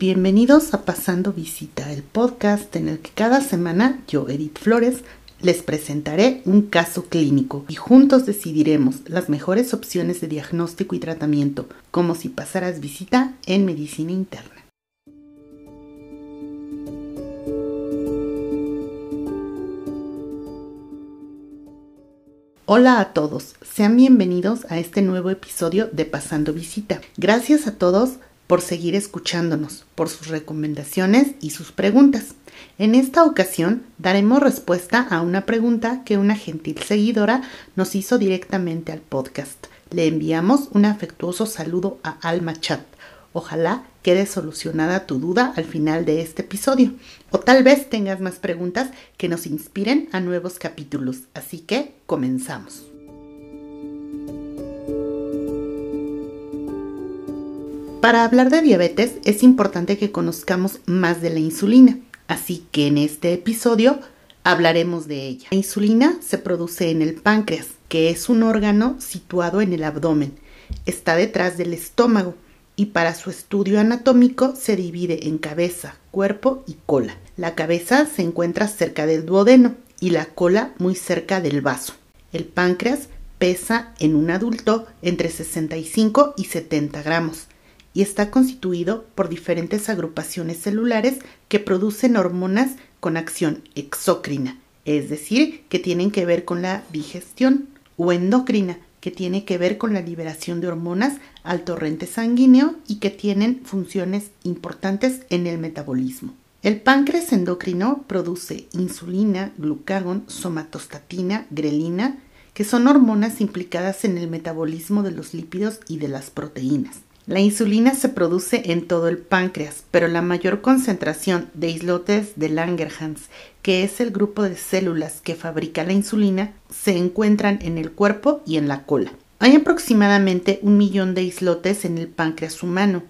Bienvenidos a Pasando Visita, el podcast en el que cada semana yo, Edith Flores, les presentaré un caso clínico y juntos decidiremos las mejores opciones de diagnóstico y tratamiento, como si pasaras visita en medicina interna. Hola a todos, sean bienvenidos a este nuevo episodio de Pasando Visita. Gracias a todos por seguir escuchándonos, por sus recomendaciones y sus preguntas. En esta ocasión daremos respuesta a una pregunta que una gentil seguidora nos hizo directamente al podcast. Le enviamos un afectuoso saludo a Alma Chat. Ojalá quede solucionada tu duda al final de este episodio. O tal vez tengas más preguntas que nos inspiren a nuevos capítulos. Así que comenzamos. Para hablar de diabetes es importante que conozcamos más de la insulina, así que en este episodio hablaremos de ella. La insulina se produce en el páncreas, que es un órgano situado en el abdomen. Está detrás del estómago y para su estudio anatómico se divide en cabeza, cuerpo y cola. La cabeza se encuentra cerca del duodeno y la cola muy cerca del vaso. El páncreas pesa en un adulto entre 65 y 70 gramos y está constituido por diferentes agrupaciones celulares que producen hormonas con acción exócrina, es decir, que tienen que ver con la digestión, o endocrina, que tiene que ver con la liberación de hormonas al torrente sanguíneo y que tienen funciones importantes en el metabolismo. El páncreas endocrino produce insulina, glucagón, somatostatina, grelina, que son hormonas implicadas en el metabolismo de los lípidos y de las proteínas. La insulina se produce en todo el páncreas, pero la mayor concentración de islotes de Langerhans, que es el grupo de células que fabrica la insulina, se encuentran en el cuerpo y en la cola. Hay aproximadamente un millón de islotes en el páncreas humano,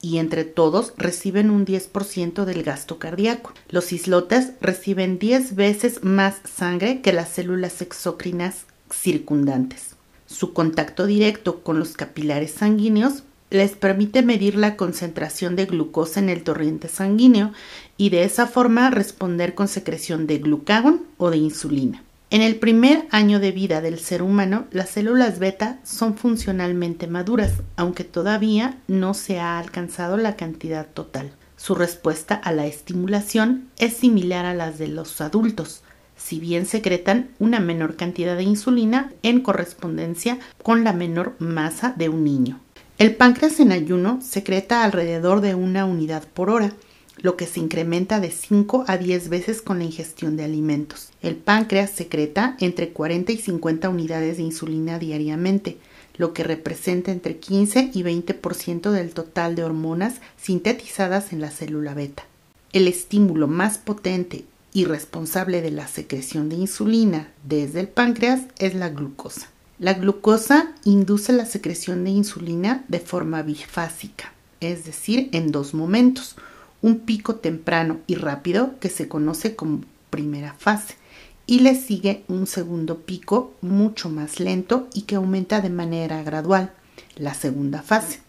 y entre todos reciben un 10% del gasto cardíaco. Los islotes reciben 10 veces más sangre que las células exócrinas circundantes. Su contacto directo con los capilares sanguíneos les permite medir la concentración de glucosa en el torrente sanguíneo y de esa forma responder con secreción de glucagón o de insulina. En el primer año de vida del ser humano, las células beta son funcionalmente maduras, aunque todavía no se ha alcanzado la cantidad total. Su respuesta a la estimulación es similar a las de los adultos, si bien secretan una menor cantidad de insulina en correspondencia con la menor masa de un niño. El páncreas en ayuno secreta alrededor de una unidad por hora, lo que se incrementa de 5 a 10 veces con la ingestión de alimentos. El páncreas secreta entre 40 y 50 unidades de insulina diariamente, lo que representa entre 15 y 20% del total de hormonas sintetizadas en la célula beta. El estímulo más potente y responsable de la secreción de insulina desde el páncreas es la glucosa. La glucosa induce la secreción de insulina de forma bifásica, es decir, en dos momentos, un pico temprano y rápido que se conoce como primera fase y le sigue un segundo pico mucho más lento y que aumenta de manera gradual, la segunda fase.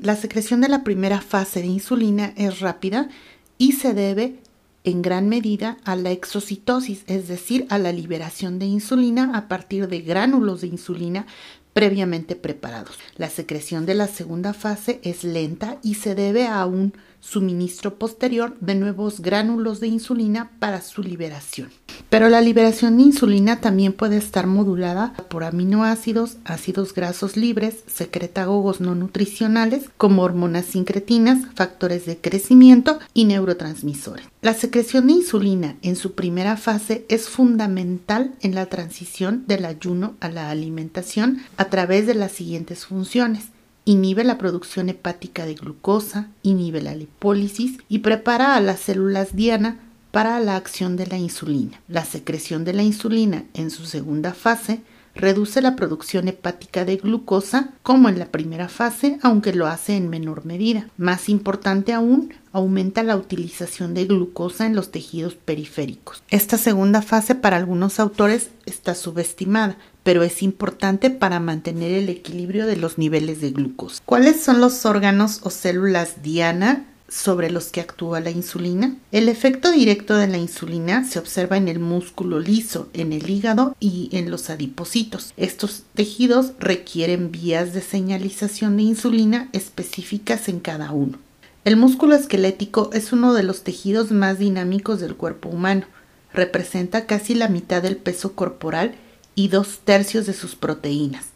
La secreción de la primera fase de insulina es rápida y se debe en gran medida a la exocitosis, es decir, a la liberación de insulina a partir de gránulos de insulina previamente preparados. La secreción de la segunda fase es lenta y se debe a un suministro posterior de nuevos gránulos de insulina para su liberación. Pero la liberación de insulina también puede estar modulada por aminoácidos, ácidos grasos libres, secretagogos no nutricionales como hormonas sincretinas, factores de crecimiento y neurotransmisores. La secreción de insulina en su primera fase es fundamental en la transición del ayuno a la alimentación a través de las siguientes funciones inhibe la producción hepática de glucosa, inhibe la lipólisis y prepara a las células diana para la acción de la insulina. La secreción de la insulina en su segunda fase reduce la producción hepática de glucosa como en la primera fase, aunque lo hace en menor medida. Más importante aún, aumenta la utilización de glucosa en los tejidos periféricos. Esta segunda fase para algunos autores está subestimada, pero es importante para mantener el equilibrio de los niveles de glucosa. ¿Cuáles son los órganos o células diana sobre los que actúa la insulina? El efecto directo de la insulina se observa en el músculo liso, en el hígado y en los adipocitos. Estos tejidos requieren vías de señalización de insulina específicas en cada uno. El músculo esquelético es uno de los tejidos más dinámicos del cuerpo humano. Representa casi la mitad del peso corporal y dos tercios de sus proteínas.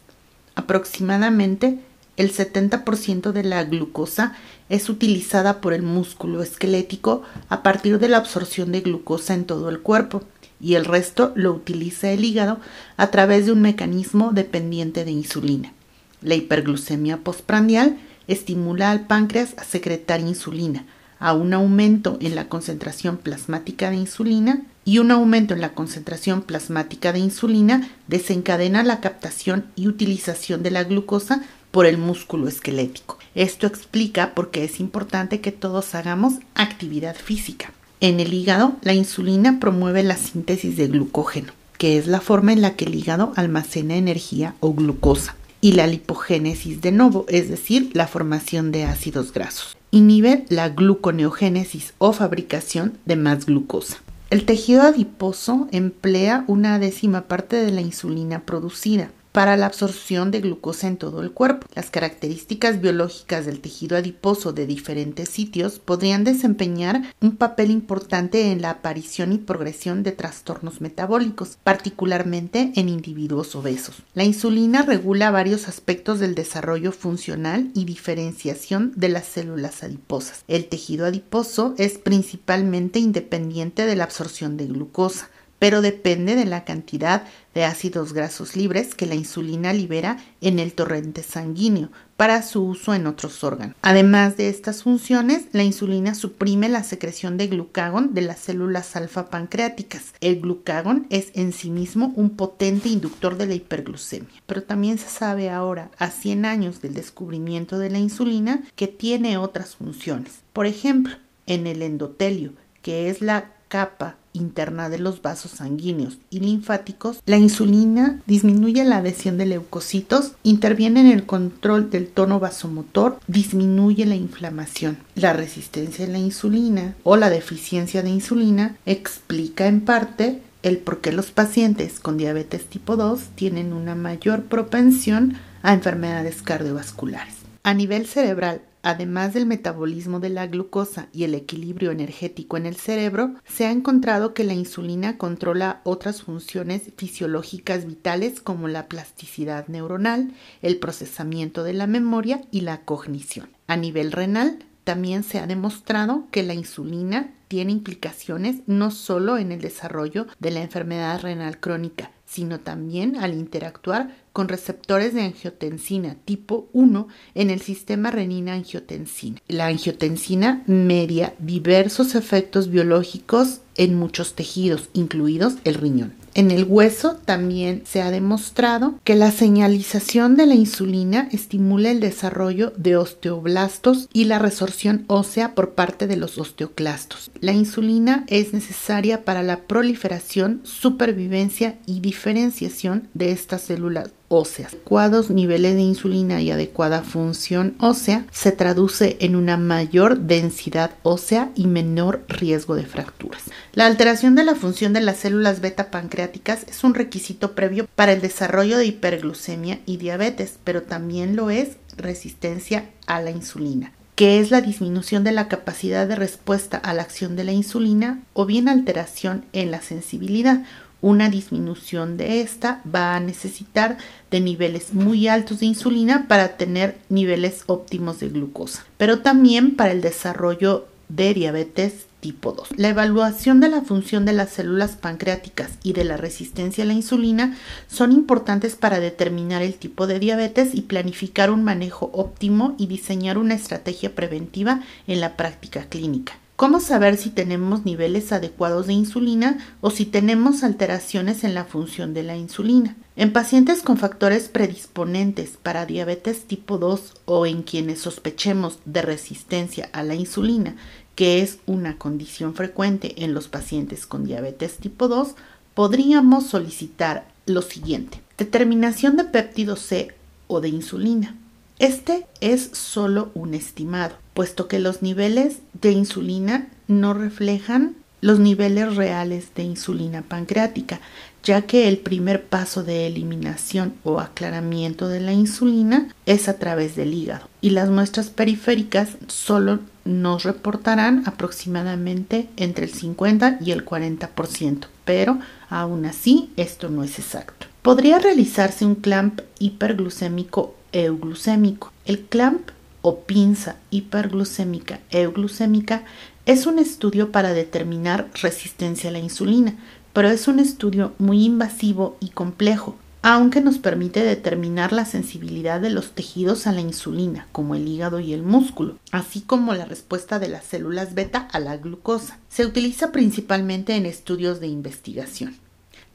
Aproximadamente el 70% de la glucosa es utilizada por el músculo esquelético a partir de la absorción de glucosa en todo el cuerpo y el resto lo utiliza el hígado a través de un mecanismo dependiente de insulina. La hiperglucemia postprandial estimula al páncreas a secretar insulina, a un aumento en la concentración plasmática de insulina y un aumento en la concentración plasmática de insulina desencadena la captación y utilización de la glucosa por el músculo esquelético. Esto explica por qué es importante que todos hagamos actividad física. En el hígado, la insulina promueve la síntesis de glucógeno, que es la forma en la que el hígado almacena energía o glucosa, y la lipogénesis de nuevo, es decir, la formación de ácidos grasos. Inhibe la gluconeogénesis o fabricación de más glucosa. El tejido adiposo emplea una décima parte de la insulina producida, para la absorción de glucosa en todo el cuerpo. Las características biológicas del tejido adiposo de diferentes sitios podrían desempeñar un papel importante en la aparición y progresión de trastornos metabólicos, particularmente en individuos obesos. La insulina regula varios aspectos del desarrollo funcional y diferenciación de las células adiposas. El tejido adiposo es principalmente independiente de la absorción de glucosa pero depende de la cantidad de ácidos grasos libres que la insulina libera en el torrente sanguíneo para su uso en otros órganos. Además de estas funciones, la insulina suprime la secreción de glucagón de las células alfa pancreáticas. El glucagón es en sí mismo un potente inductor de la hiperglucemia, pero también se sabe ahora, a 100 años del descubrimiento de la insulina, que tiene otras funciones. Por ejemplo, en el endotelio, que es la capa interna de los vasos sanguíneos y linfáticos, la insulina disminuye la adhesión de leucocitos, interviene en el control del tono vasomotor, disminuye la inflamación. La resistencia a la insulina o la deficiencia de insulina explica en parte el por qué los pacientes con diabetes tipo 2 tienen una mayor propensión a enfermedades cardiovasculares. A nivel cerebral, además del metabolismo de la glucosa y el equilibrio energético en el cerebro, se ha encontrado que la insulina controla otras funciones fisiológicas vitales como la plasticidad neuronal, el procesamiento de la memoria y la cognición. A nivel renal, también se ha demostrado que la insulina tiene implicaciones no solo en el desarrollo de la enfermedad renal crónica, sino también al interactuar con receptores de angiotensina tipo 1 en el sistema renina-angiotensina. La angiotensina media diversos efectos biológicos en muchos tejidos, incluidos el riñón. En el hueso también se ha demostrado que la señalización de la insulina estimula el desarrollo de osteoblastos y la resorción ósea por parte de los osteoclastos. La insulina es necesaria para la proliferación, supervivencia y diferenciación de estas células óseas. Adecuados niveles de insulina y adecuada función ósea se traduce en una mayor densidad ósea y menor riesgo de fracturas. La alteración de la función de las células beta pancreáticas es un requisito previo para el desarrollo de hiperglucemia y diabetes, pero también lo es resistencia a la insulina que es la disminución de la capacidad de respuesta a la acción de la insulina o bien alteración en la sensibilidad una disminución de esta va a necesitar de niveles muy altos de insulina para tener niveles óptimos de glucosa, pero también para el desarrollo de diabetes tipo 2. La evaluación de la función de las células pancreáticas y de la resistencia a la insulina son importantes para determinar el tipo de diabetes y planificar un manejo óptimo y diseñar una estrategia preventiva en la práctica clínica. ¿Cómo saber si tenemos niveles adecuados de insulina o si tenemos alteraciones en la función de la insulina? En pacientes con factores predisponentes para diabetes tipo 2 o en quienes sospechemos de resistencia a la insulina, que es una condición frecuente en los pacientes con diabetes tipo 2, podríamos solicitar lo siguiente. Determinación de péptido C o de insulina Este es solo un estimado, puesto que los niveles de insulina no reflejan los niveles reales de insulina pancreática, ya que el primer paso de eliminación o aclaramiento de la insulina es a través del hígado y las muestras periféricas solo nos reportarán aproximadamente entre el 50 y el 40%, pero aún así esto no es exacto. Podría realizarse un clamp hiperglucémico euglucémico. El clamp o pinza hiperglucémica euglucémica es un estudio para determinar resistencia a la insulina, pero es un estudio muy invasivo y complejo, aunque nos permite determinar la sensibilidad de los tejidos a la insulina, como el hígado y el músculo, así como la respuesta de las células beta a la glucosa. Se utiliza principalmente en estudios de investigación.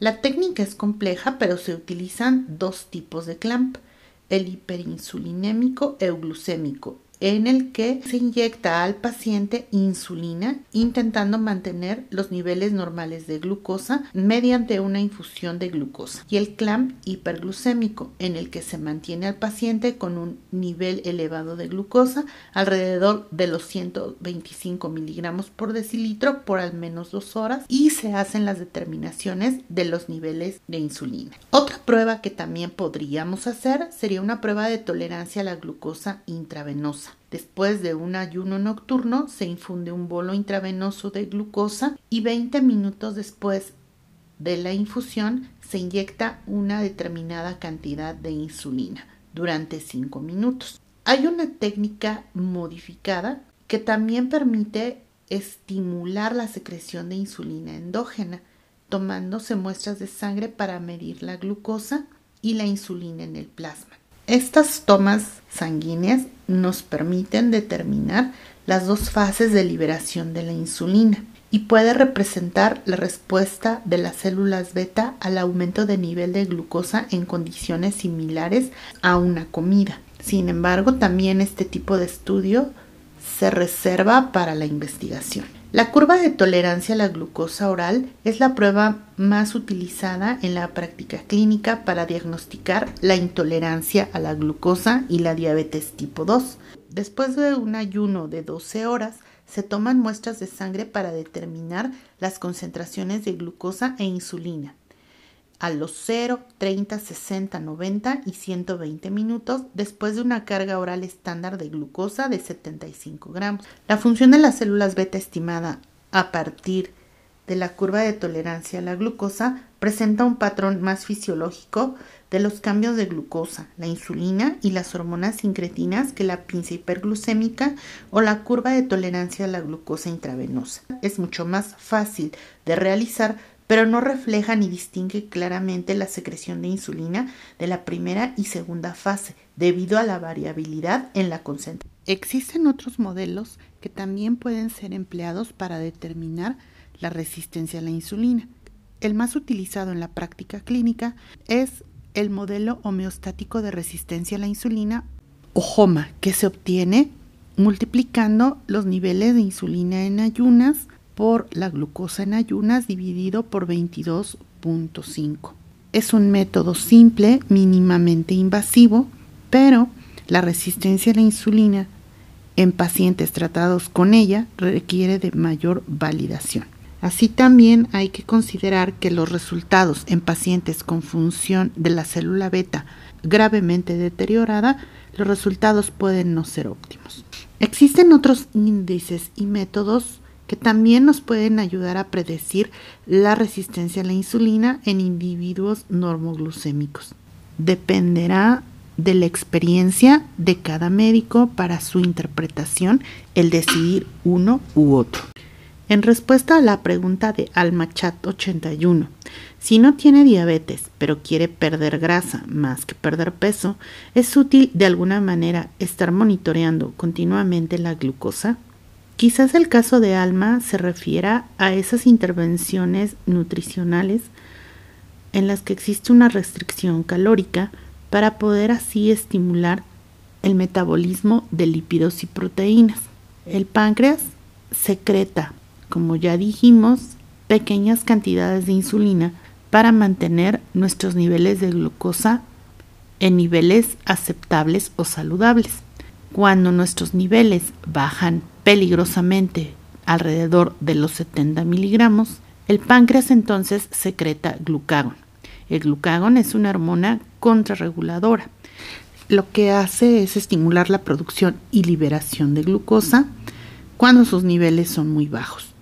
La técnica es compleja, pero se utilizan dos tipos de clamp, el hiperinsulinémico euglucémico en el que se inyecta al paciente insulina intentando mantener los niveles normales de glucosa mediante una infusión de glucosa y el clamp hiperglucémico en el que se mantiene al paciente con un nivel elevado de glucosa alrededor de los 125 miligramos por decilitro por al menos dos horas y se hacen las determinaciones de los niveles de insulina. Otra prueba que también podríamos hacer sería una prueba de tolerancia a la glucosa intravenosa Después de un ayuno nocturno se infunde un bolo intravenoso de glucosa y 20 minutos después de la infusión se inyecta una determinada cantidad de insulina durante 5 minutos. Hay una técnica modificada que también permite estimular la secreción de insulina endógena, tomándose muestras de sangre para medir la glucosa y la insulina en el plasma. Estas tomas sanguíneas nos permiten determinar las dos fases de liberación de la insulina y puede representar la respuesta de las células beta al aumento de nivel de glucosa en condiciones similares a una comida. Sin embargo, también este tipo de estudio se reserva para la investigación. La curva de tolerancia a la glucosa oral es la prueba más utilizada en la práctica clínica para diagnosticar la intolerancia a la glucosa y la diabetes tipo 2. Después de un ayuno de 12 horas, se toman muestras de sangre para determinar las concentraciones de glucosa e insulina a los 0, 30, 60, 90 y 120 minutos después de una carga oral estándar de glucosa de 75 gramos. La función de las células beta estimada a partir de la curva de tolerancia a la glucosa presenta un patrón más fisiológico de los cambios de glucosa, la insulina y las hormonas incretinas que la pinza hiperglucémica o la curva de tolerancia a la glucosa intravenosa. Es mucho más fácil de realizar pero no refleja ni distingue claramente la secreción de insulina de la primera y segunda fase, debido a la variabilidad en la concentración. Existen otros modelos que también pueden ser empleados para determinar la resistencia a la insulina. El más utilizado en la práctica clínica es el modelo homeostático de resistencia a la insulina o HOMA, que se obtiene multiplicando los niveles de insulina en ayunas por la glucosa en ayunas dividido por 22.5. Es un método simple, mínimamente invasivo, pero la resistencia a la insulina en pacientes tratados con ella requiere de mayor validación. Así también hay que considerar que los resultados en pacientes con función de la célula beta gravemente deteriorada, los resultados pueden no ser óptimos. Existen otros índices y métodos que también nos pueden ayudar a predecir la resistencia a la insulina en individuos normoglucémicos. Dependerá de la experiencia de cada médico para su interpretación el decidir uno u otro. En respuesta a la pregunta de AlmaChat81, si no tiene diabetes pero quiere perder grasa más que perder peso, ¿es útil de alguna manera estar monitoreando continuamente la glucosa? Quizás el caso de Alma se refiera a esas intervenciones nutricionales en las que existe una restricción calórica para poder así estimular el metabolismo de lípidos y proteínas. El páncreas secreta, como ya dijimos, pequeñas cantidades de insulina para mantener nuestros niveles de glucosa en niveles aceptables o saludables. Cuando nuestros niveles bajan peligrosamente alrededor de los 70 miligramos, el páncreas entonces secreta glucagón. El glucagón es una hormona contrarreguladora. Lo que hace es estimular la producción y liberación de glucosa cuando sus niveles son muy bajos.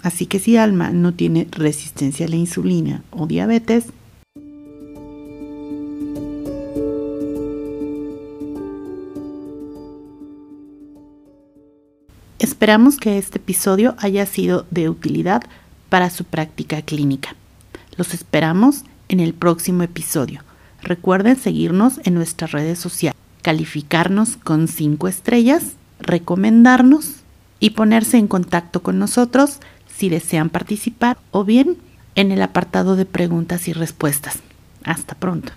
Así que si Alma no tiene resistencia a la insulina o diabetes, Esperamos que este episodio haya sido de utilidad para su práctica clínica. Los esperamos en el próximo episodio. Recuerden seguirnos en nuestras redes sociales, calificarnos con 5 estrellas, recomendarnos y ponerse en contacto con nosotros si desean participar o bien en el apartado de preguntas y respuestas. Hasta pronto.